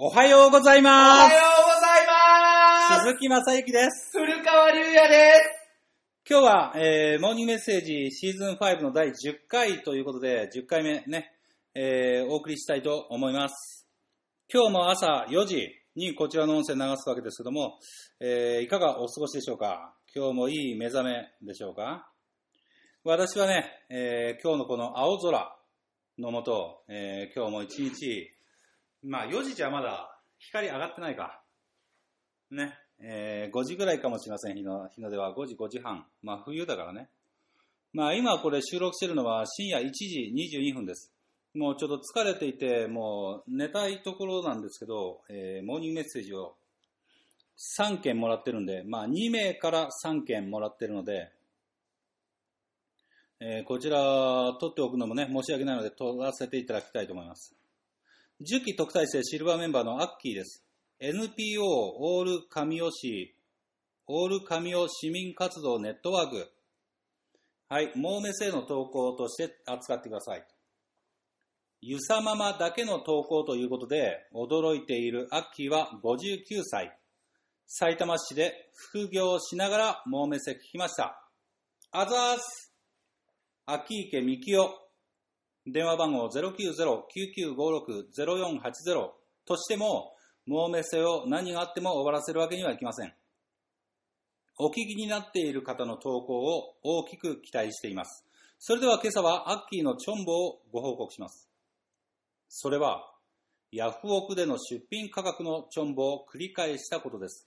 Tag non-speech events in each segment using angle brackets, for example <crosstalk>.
おはようございおます。はようございます。鈴木正幸です。古川龍也です。今日は、えー、モーニングメッセージシーズン5の第10回ということで、10回目ね、えー、お送りしたいと思います。今日も朝4時にこちらの音声流すわけですけども、えー、いかがお過ごしでしょうか？今日もいい目覚めでしょうか？私はね、えー、今日のこの青空のもと、えー、今日も一日、まあ4時じゃまだ光上がってないか。ね、えー5時ぐらいかもしれません、日の日の出は5時、5時半。まあ冬だからね。まあ今これ収録してるのは深夜1時22分です。もうちょっと疲れていて、もう寝たいところなんですけど、えーモーニングメッセージを3件もらってるんで、まあ2名から3件もらってるので、えーこちら取っておくのもね、申し訳ないので取らせていただきたいと思います。10期特待生シルバーメンバーのアッキーです。NPO オール神尾市、オール神尾市民活動ネットワーク。はい、モーメスへの投稿として扱ってください。ゆさままだけの投稿ということで、驚いているアッキーは59歳。埼玉市で副業しながらモーメセ聞きました。あざーす秋池幹夫。電話番号090-9956-0480としても、モーメセを何があっても終わらせるわけにはいきません。お聞きになっている方の投稿を大きく期待しています。それでは今朝はアッキーのチョンボをご報告します。それは、ヤフオクでの出品価格のチョンボを繰り返したことです。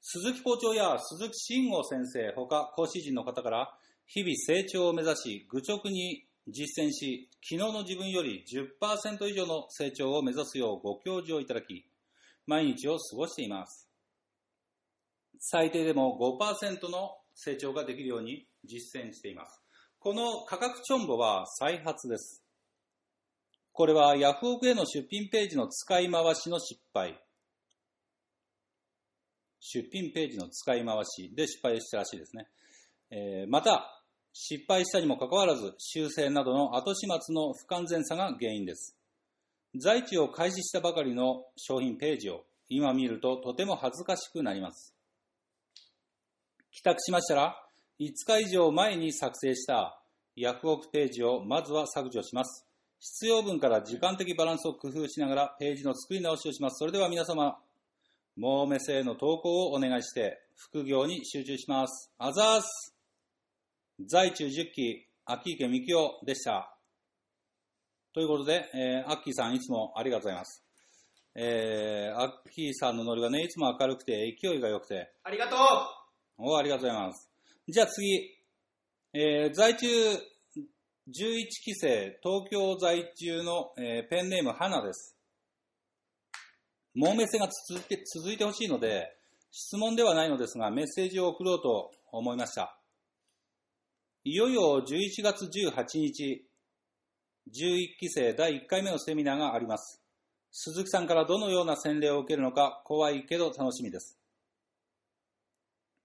鈴木校長や鈴木慎吾先生ほか講師陣の方から日々成長を目指し愚直に実践し昨日の自分より10%以上の成長を目指すようご教授をいただき毎日を過ごしています。最低でも5%の成長ができるように実践しています。この価格チョンボは再発です。これはヤフオクへの出品ページの使い回しの失敗。出品ページの使い回しで失敗したらしいですね。えーまた、失敗したにもかかわらず、修正などの後始末の不完全さが原因です。在地を開始したばかりの商品ページを今見るととても恥ずかしくなります。帰宅しましたら、5日以上前に作成したヤフオクページをまずは削除します。必要分から時間的バランスを工夫しながらページの作り直しをします。それでは皆様、モーメセへの投稿をお願いして、副業に集中します。あざーす在中10期、秋池幹夫でした。ということで、えー、アッキーさんいつもありがとうございます。えー、アッキーさんのノリはね、いつも明るくて勢いが良くて、ありがとうおありがとうございます。じゃあ次、えー、在中11期生、東京在住の、えーペンネーム花です。モーメッセが続いて続いてほしいので、質問ではないのですが、メッセージを送ろうと思いました。いよいよ11月18日、11期生第1回目のセミナーがあります。鈴木さんからどのような洗礼を受けるのか怖いけど楽しみです。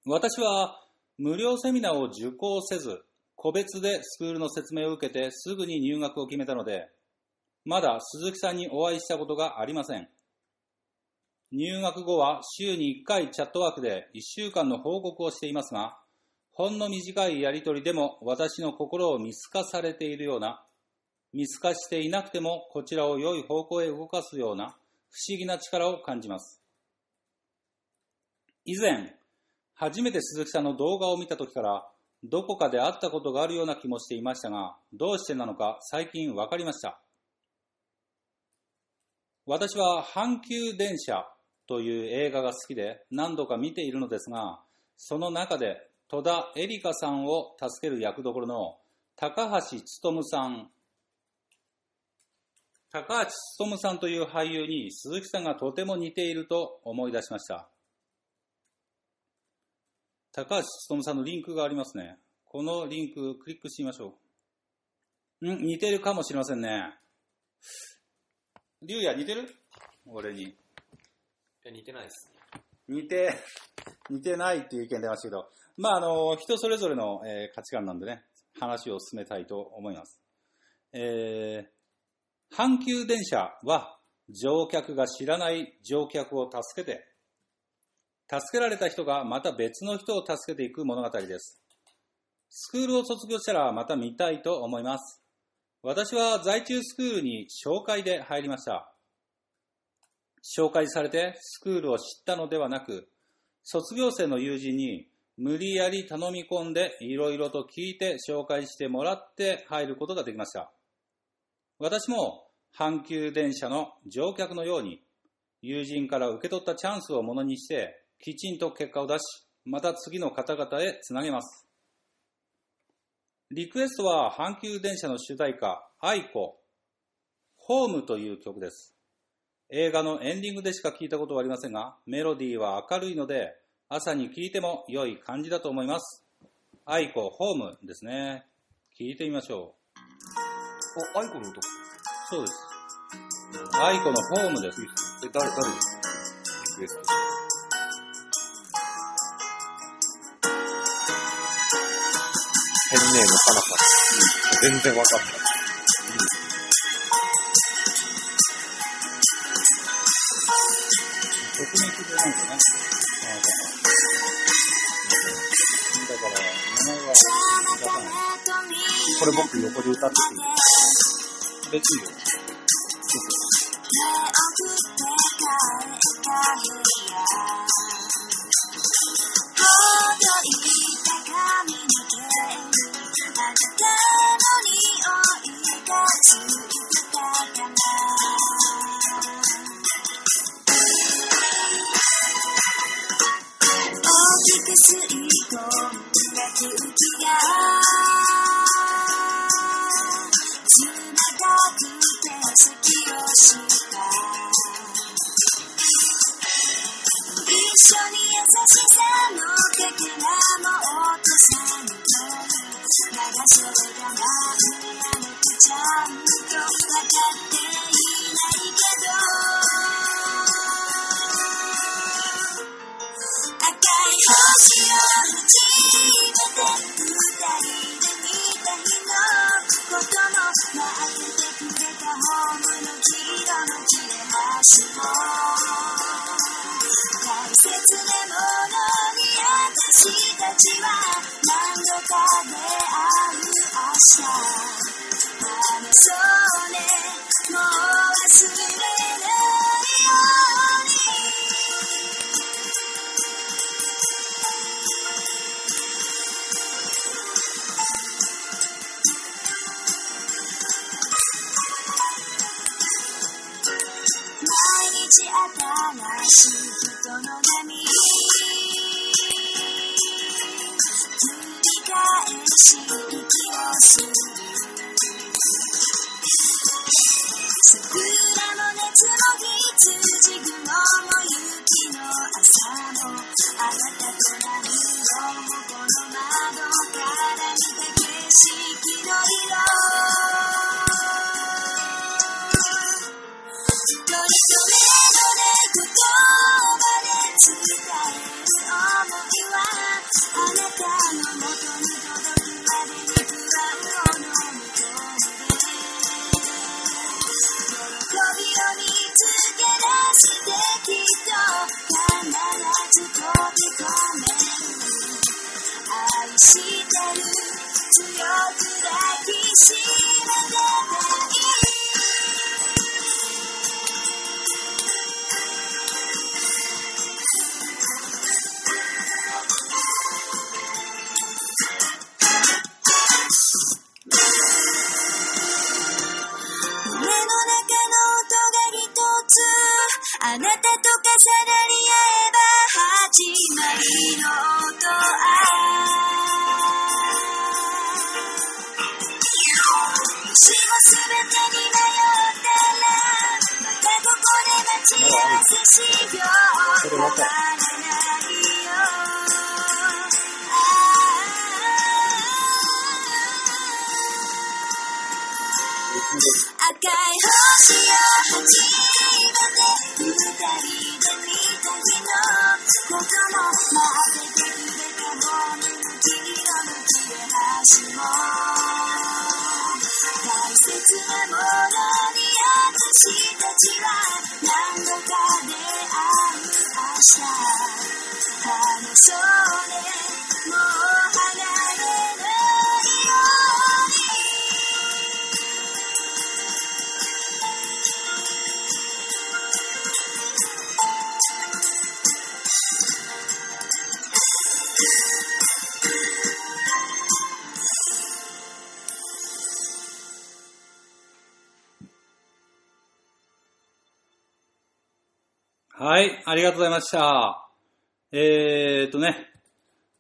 私は無料セミナーを受講せず、個別でスクールの説明を受けてすぐに入学を決めたので、まだ鈴木さんにお会いしたことがありません。入学後は週に1回チャットワークで1週間の報告をしていますが、ほんの短いやりとりでも私の心を見透かされているような、見透かしていなくてもこちらを良い方向へ動かすような不思議な力を感じます。以前、初めて鈴木さんの動画を見た時から、どこかで会ったことがあるような気もしていましたが、どうしてなのか最近分かりました。私は阪急電車という映画が好きで何度か見ているのですが、その中で戸田恵梨香さんを助ける役どころの高橋勉さん、高橋勉さんという俳優に鈴木さんがとても似ていると思い出しました。高橋勉さんのリンクがありますね。このリンククリックしてみましょう。ん似てるかもしれませんね。竜也似てる？俺に。いや、似てないです。似て、似てないっていう意見出ましたけど、まあ、あの、人それぞれの、えー価値観なんでね、話を進めたいと思います。えー阪急電車は、乗客が知らない乗客を助けて、助けられた人がまた別の人を助けていく物語です。スクールを卒業したらまた見たいと思います。私は在中スクールに紹介で入りました。紹介されてスクールを知ったのではなく、卒業生の友人に無理やり頼み込んでいろいろと聞いて紹介してもらって入ることができました。私も阪急電車の乗客のように友人から受け取ったチャンスをものにしてきちんと結果を出し、また次の方々へつなげます。リクエストは阪急電車の主題歌、 aiko、ホームという曲です。映画のエンディングでしか聞いたことはありませんが、メロディーは明るいので、朝に聴いても良い感じだと思います。 aiko、ホームですね。聞いてみましょお、 aiko の音。う。そうです。愛子のホームです。え、誰、誰ですか？リクエスト。ペンネームん。全然わかんない。曲名聞いてないんだね。これ僕横で歌ってくる。別にいいよ。吸いう朝あのそうねもう強く抱きしめてはい、ありがとうございました。えーとね、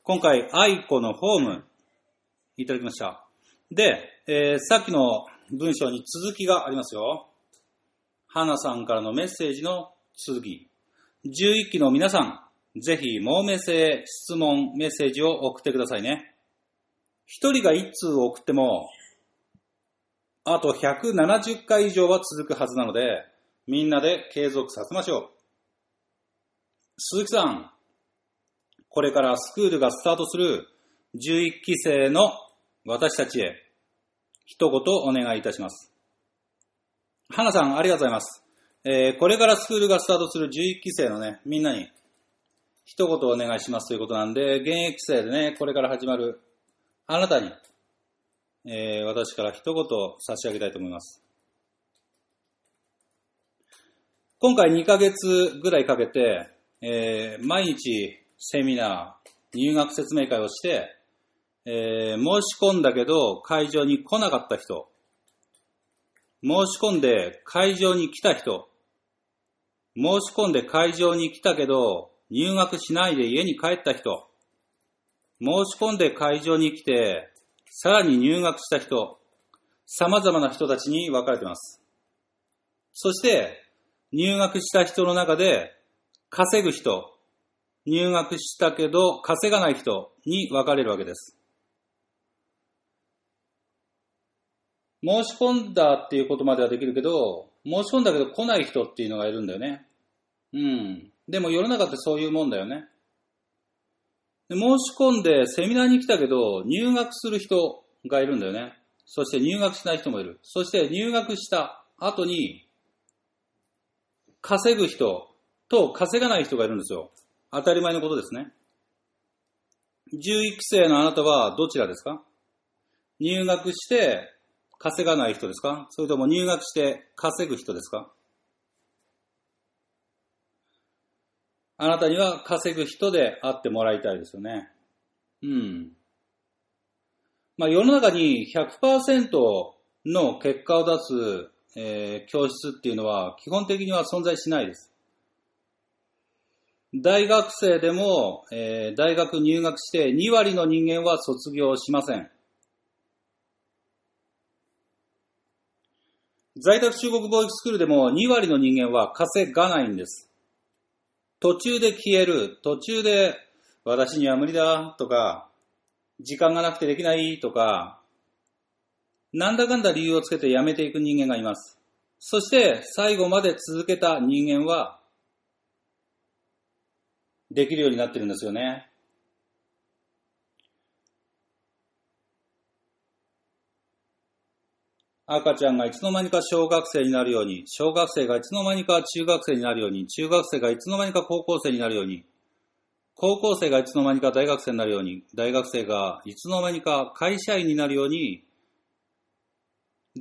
今回、愛子のホーム、いただきました。で、えーさっきの文章に続きがありますよ。花さんからのメッセージの続き。11期の皆さん、ぜひ、盲目性質問メッセージを送ってくださいね。一人が一通送っても、あと170回以上は続くはずなので、みんなで継続させましょう。鈴木さん、これからスクールがスタートする11期生の私たちへ、一言お願いいたします。花さん、ありがとうございます。えーこれからスクールがスタートする11期生のね、みんなに、一言お願いしますということなんで、現役生でね、これから始まるあなたに、えー私から一言差し上げたいと思います。今回2ヶ月ぐらいかけて、えー毎日セミナー、入学説明会をして、えー申し込んだけど会場に来なかった人、申し込んで会場に来た人、申し込んで会場に来たけど入学しないで家に帰った人、申し込んで会場に来て、さらに入学した人、様々な人たちに分かれています。そして、入学した人の中で、稼ぐ人、入学したけど稼がない人に分かれるわけです。申し込んだっていうことまではできるけど、申し込んだけど来ない人っていうのがいるんだよね。うん。でも世の中ってそういうもんだよね。で申し込んでセミナーに来たけど、入学する人がいるんだよね。そして入学しない人もいる。そして入学した後に、稼ぐ人と稼がない人がいるんですよ。当たり前のことですね。11期生のあなたはどちらですか？入学して稼がない人ですか？それとも入学して稼ぐ人ですか？あなたには稼ぐ人であってもらいたいですよね。うん。まあ世の中に100%の結果を出す、えー教室っていうのは基本的には存在しないです。大学生でも、えー大学入学して2割の人間は卒業しません。在宅中国貿易スクールでも2割の人間は稼がないんです。途中で消える、途中で私には無理だとか、時間がなくてできないとか、なんだかんだ理由をつけて辞めていく人間がいます。そして最後まで続けた人間は、できるようになってるんですよね。赤ちゃんがいつの間にか小学生になるように、小学生がいつの間にか中学生になるように、中学生がいつの間にか高校生になるように、高校生がいつの間にか大学生になるように、大学生がいつの間にか会社員になるように、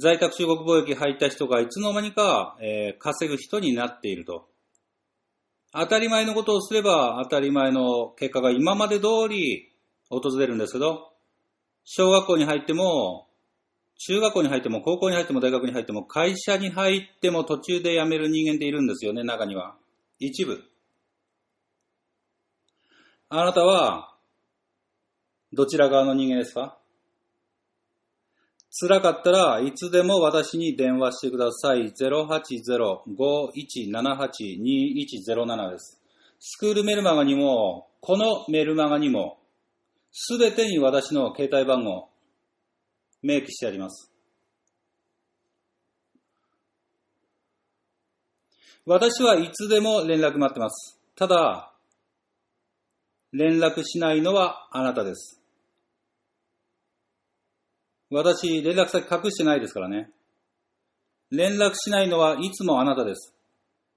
在宅中国貿易入った人がいつの間にか、えー稼ぐ人になっていると。当たり前のことをすれば当たり前の結果が今まで通り訪れるんですけど、小学校に入っても、中学校に入っても、高校に入っても、大学に入っても、会社に入っても途中で辞める人間っているんですよね、中には。一部。あなたは、どちら側の人間ですか？辛かったらいつでも私に電話してください。080-5178-2107です。スクールメルマガにも、このメルマガにも、すべてに私の携帯番号、明記してあります。私はいつでも連絡待ってます。ただ、連絡しないのはあなたです。私、連絡先隠してないですからね。連絡しないのはいつもあなたです。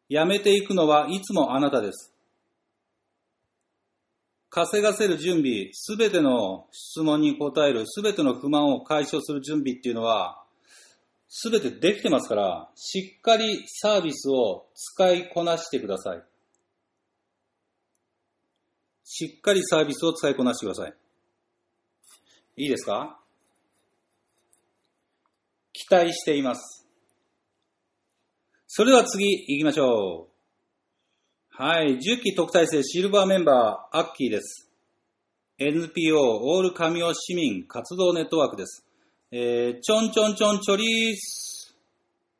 辞めていくのはいつもあなたです。稼がせる準備、すべての質問に答える、すべての不満を解消する準備っていうのは、すべてできてますから、しっかりサービスを使いこなしてください。しっかりサービスを使いこなしてください。いいですか？期待しています。それでは次行きましょう。はい、10期特待生シルバーメンバー、アッキーです。NPO オール神尾市民活動ネットワークです。えー、ちょんちょんちょんちょりーす。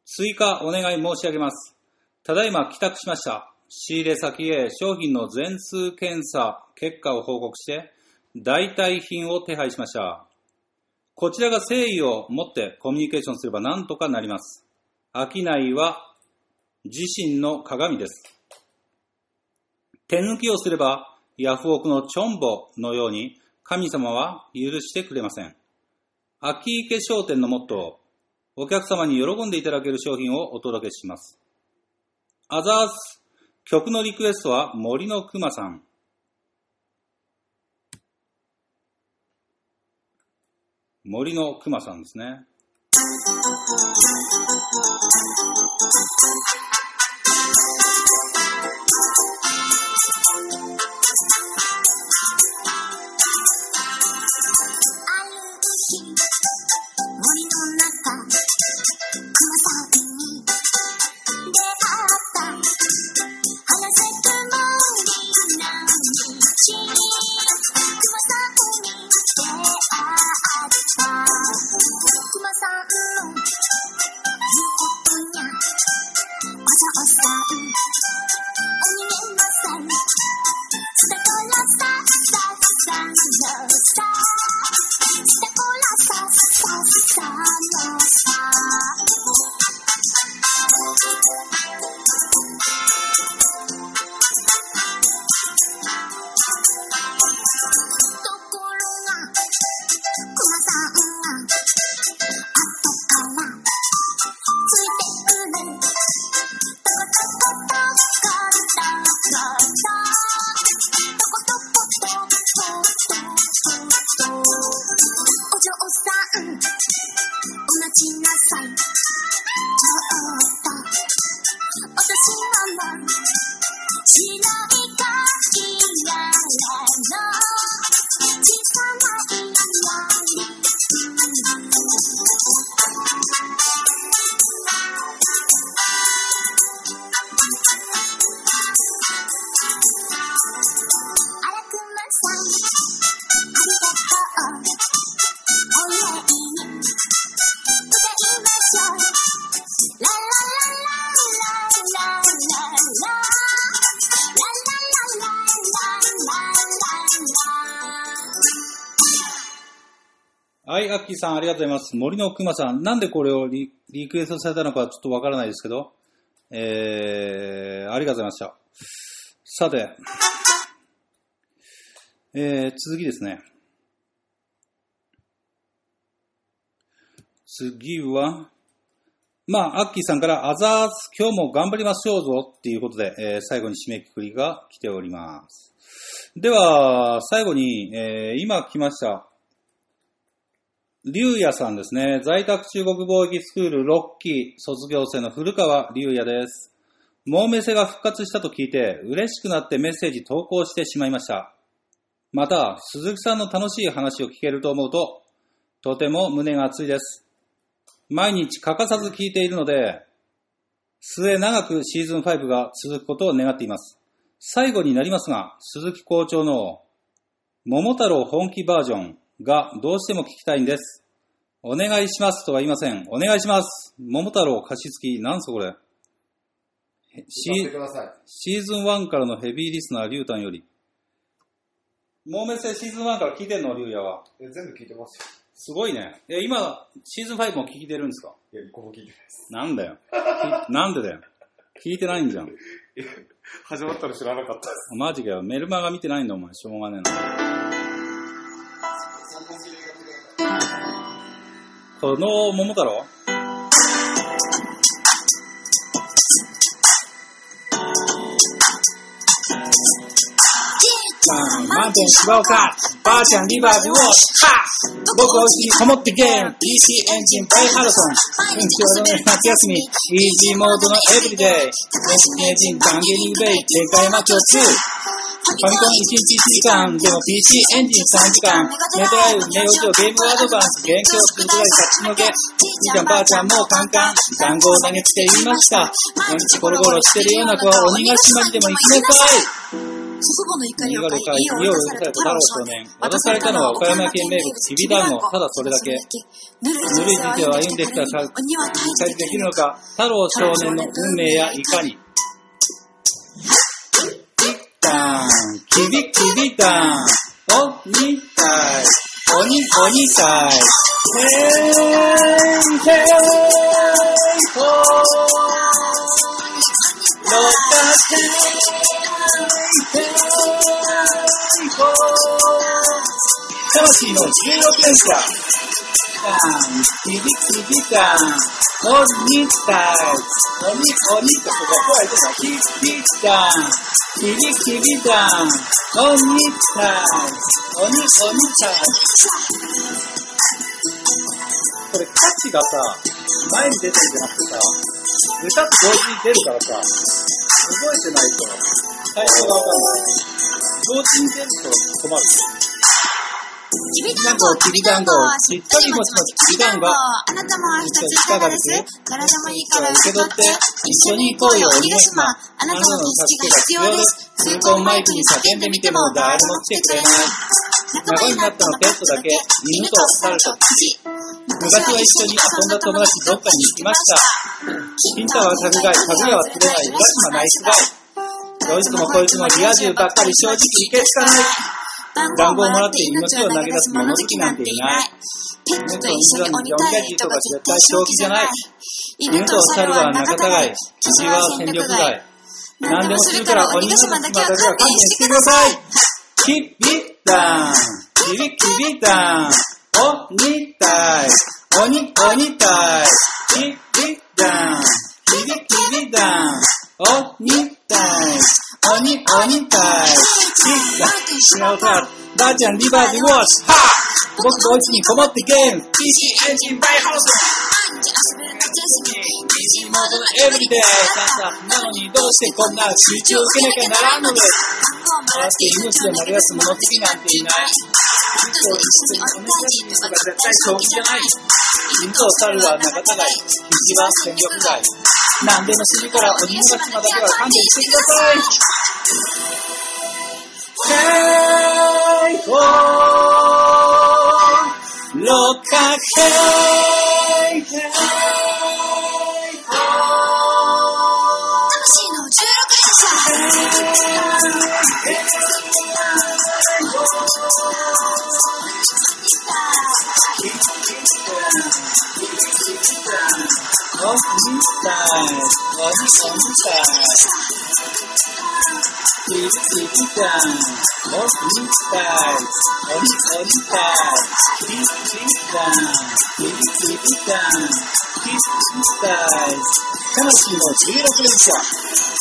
追加お願い申し上げます。ただいま帰宅しました。仕入れ先へ商品の全数検査結果を報告して、代替品を手配しました。こちらが誠意を持ってコミュニケーションすればなんとかなります。商いは自身の鏡です。手抜きをすれば、ヤフオクのチョンボのように神様は許してくれません。秋池商店のモットー、お客様に喜んでいただける商品をお届けします。アザース、曲のリクエストは森のくまさん。森のくまさんですね。キーさんありがとうございます。森のくまさん、なんでこれをリクエストされたのかちょっとわからないですけど、えー、ありがとうございました。さて、えー、続きですね。次は、まあ、アッキーさんから、アザース、今日も頑張りましょうぞっていうことで、えー最後に締めくくりが来ております。では、最後に、えー今来ました、龍也さんですね。在宅中国貿易スクール6期卒業生の古川龍也です。モーメセが復活したと聞いて嬉しくなってメッセージ投稿してしまいました。また、鈴木さんの楽しい話を聞けると思うと、とても胸が熱いです。毎日欠かさず聞いているので、末長くシーズン5が続くことを願っています。最後になりますが、鈴木校長の桃太郎本気バージョンがどうしても聞きたいんです。お願いしますとは言いません。お願いします。桃太郎貸し付き。なんすかこれ。へシーズン1からのヘビーリスナー、リュウタンより。もうめせシーズン1から聞いてんの、リュウヤは。え全部聞いてますよ。すごいね。え、今、シーズン5も聞いてるんですか？いや、一個も聞いてないです。なんだよ。き <laughs> なんでだよ。聞いてないんじゃん。始まったの知らなかったです。マジかよ。メルマガ見てないんだ、お前。しょうがねえな。この桃太郎？満点芝をかばあちゃんリバージュをは僕お家にこもってゲーム PC エンジンプレイハルソン。うんちょうどね夏休みイージーモードのエブリデイ。メス名人ダンゲリングベイでかいマッチョ2ァミコン1日1時間、でも PC エンジン3時間、メトライブ、ネオジオ、ゲームアドバンス、勉強するくらい立ちのけ、じいちゃんばあちゃんもうカンカン、団子を投げつけ言いました。毎日ゴロゴロしてるような子は鬼ヶ島にでも行きなさい。祖父母の怒り家をを買い、家を追い出された太郎少年。渡されたのは岡山県名物、きびだんご。ただそれだけ。ぬるい人生を歩んできた彼に鬼は退治解できるのか、太郎少年の運命やいかに。きたん、きびきびたん、鬼たい、鬼鬼たい、へいへいほー、ろかへいへいほー、魂の16連射。キビキビタン、鬼たい、鬼鬼とここは言ってた、キビタン、キビキビタン、鬼たい、鬼鬼たい。これ歌詞がさ、前に出てるんじゃなくてさ、歌と同時に出るからさ、覚えてないと、最初がわかんない。同時に出ると困る。きびだんご、きびだんご、しっとりもちもちきびだんご。あなたも明日いかがです？誰でもいいから受け取って、一緒に行こうよ、鬼ヶ島。あなたの助けが必要です。通行マイクに叫んでみても誰も来てくれない。仲間になったのペットだけ、犬と猿と羊。昔は一緒に遊んだ友達どっかに行きました。ピンタはタグガイ、タグヤは釣れない、浦島ナイスガイ。どいつもこいつもリア充ばっかり正直いけつかない。団子をもらって命を投げ出す物好きなんていない。ペットと一緒に鬼退治とか絶対正気じゃない。犬と猿は仲違い、羊は戦力外。何でもするから鬼ヶ島だけは勘弁してください。キビタン、キビキビタン、鬼たい、鬼鬼たい、キビタン、キビキビタン、鬼たい、鬼鬼たい、Ani, ani, taj. Jaki shelter. Guardian, Levi, watch. Ha! Both boys, come up the game. PC engine by house. 日遊べる夏休み PC モードのエブリデイ、ささ、なのにどうしてこんな集中を受けなきゃならんのです。団子をもらって命を投げ出す物好きなんていない。ペットと一緒に鬼退治とか絶対正気じゃない犬と猿は仲違い、羊は戦力外。何でもするから鬼ヶ島だけは勘弁してください。ヘイホー、ロの16連射ー、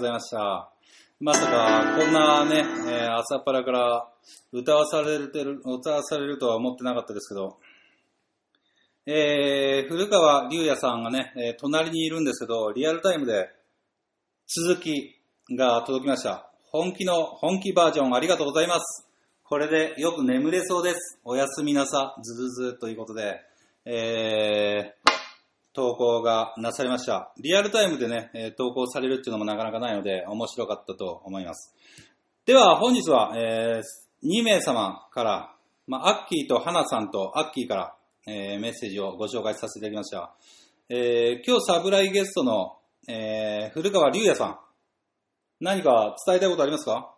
ございました。まさか、こんなね、えー朝っぱらから歌わされてる、歌わされるとは思ってなかったですけど、えー、古川龍也さんがね、えー隣にいるんですけど、リアルタイムで続きが届きました。本気の、本気バージョンありがとうございます。これでよく眠れそうです。おやすみなさ、ずずずということで、えー、投稿がなされました。リアルタイムでね、え投稿されるっていうのもなかなかないので、面白かったと思います。では、本日は、え2名様から、まあ、アッキーとハナさんとアッキーから、えーメッセージをご紹介させていただきました。えー今日サブライゲストの、えー古川龍也さん、何か伝えたいことありますか？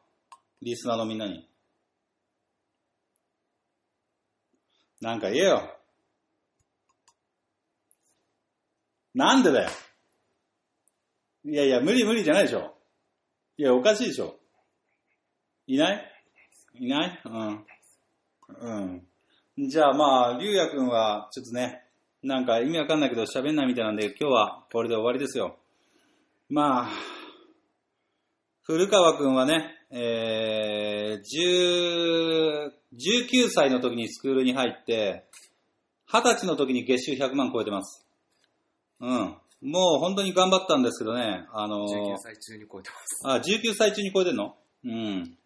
リスナーのみんなに。なんか言えよ。なんでだよ。いやいや、無理無理じゃないでしょ。いや、おかしいでしょ。いない？いない？うん。うん。じゃあまあ、りゅうやくんは、ちょっとね、なんか意味わかんないけど喋んないみたいなんで、今日はこれで終わりですよ。まあ、古川くんはね、えー、10 19歳の時にスクールに入って、20歳の時に月収100万超えてます。うん。もう本当に頑張ったんですけどね、あのー19歳中に超えてます。あ、19歳中に超えてんの？うん。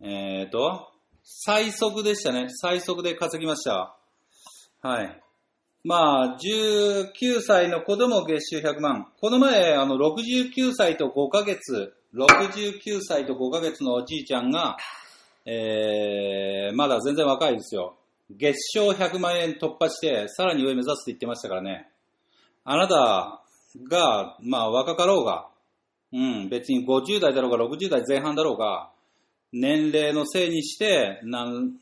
えっ、ー、と、最速でしたね。最速で稼ぎました。はい。まあ、19歳の子供月収100万。この前、あの、69歳と5ヶ月、69歳と5ヶ月のおじいちゃんが、えー、まだ全然若いですよ。月賞100万円突破して、さらに上目指すって言ってましたからね。あなたが、まあ若かろうが、うん、別に50代だろうが60代前半だろうが、年齢のせいにして、なん、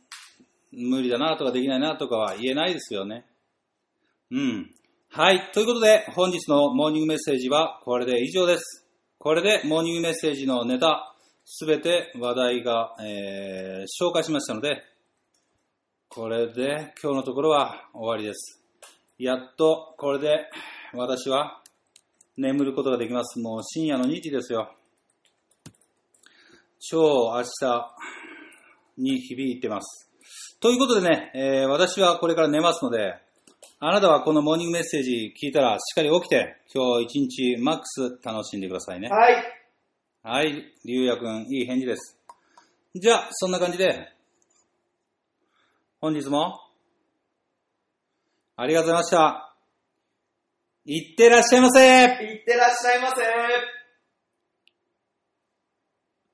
無理だなとかできないなとかは言えないですよね。うん。はい。ということで、本日のモーニングメッセージはこれで以上です。これでモーニングメッセージのネタ、すべて話題が、えー紹介しましたので、これで今日のところは終わりです。やっとこれで私は眠ることができます。もう深夜の2時ですよ。超明日に響いてます。ということでね、えー私はこれから寝ますので、あなたはこのモーニングメッセージ聞いたらしっかり起きて、今日一日マックス楽しんでくださいね。はい。はい、りゅうやくん、いい返事です。じゃあ、そんな感じで、本日も、ありがとうございました。いってらっしゃいませ。いってらっしゃいませ。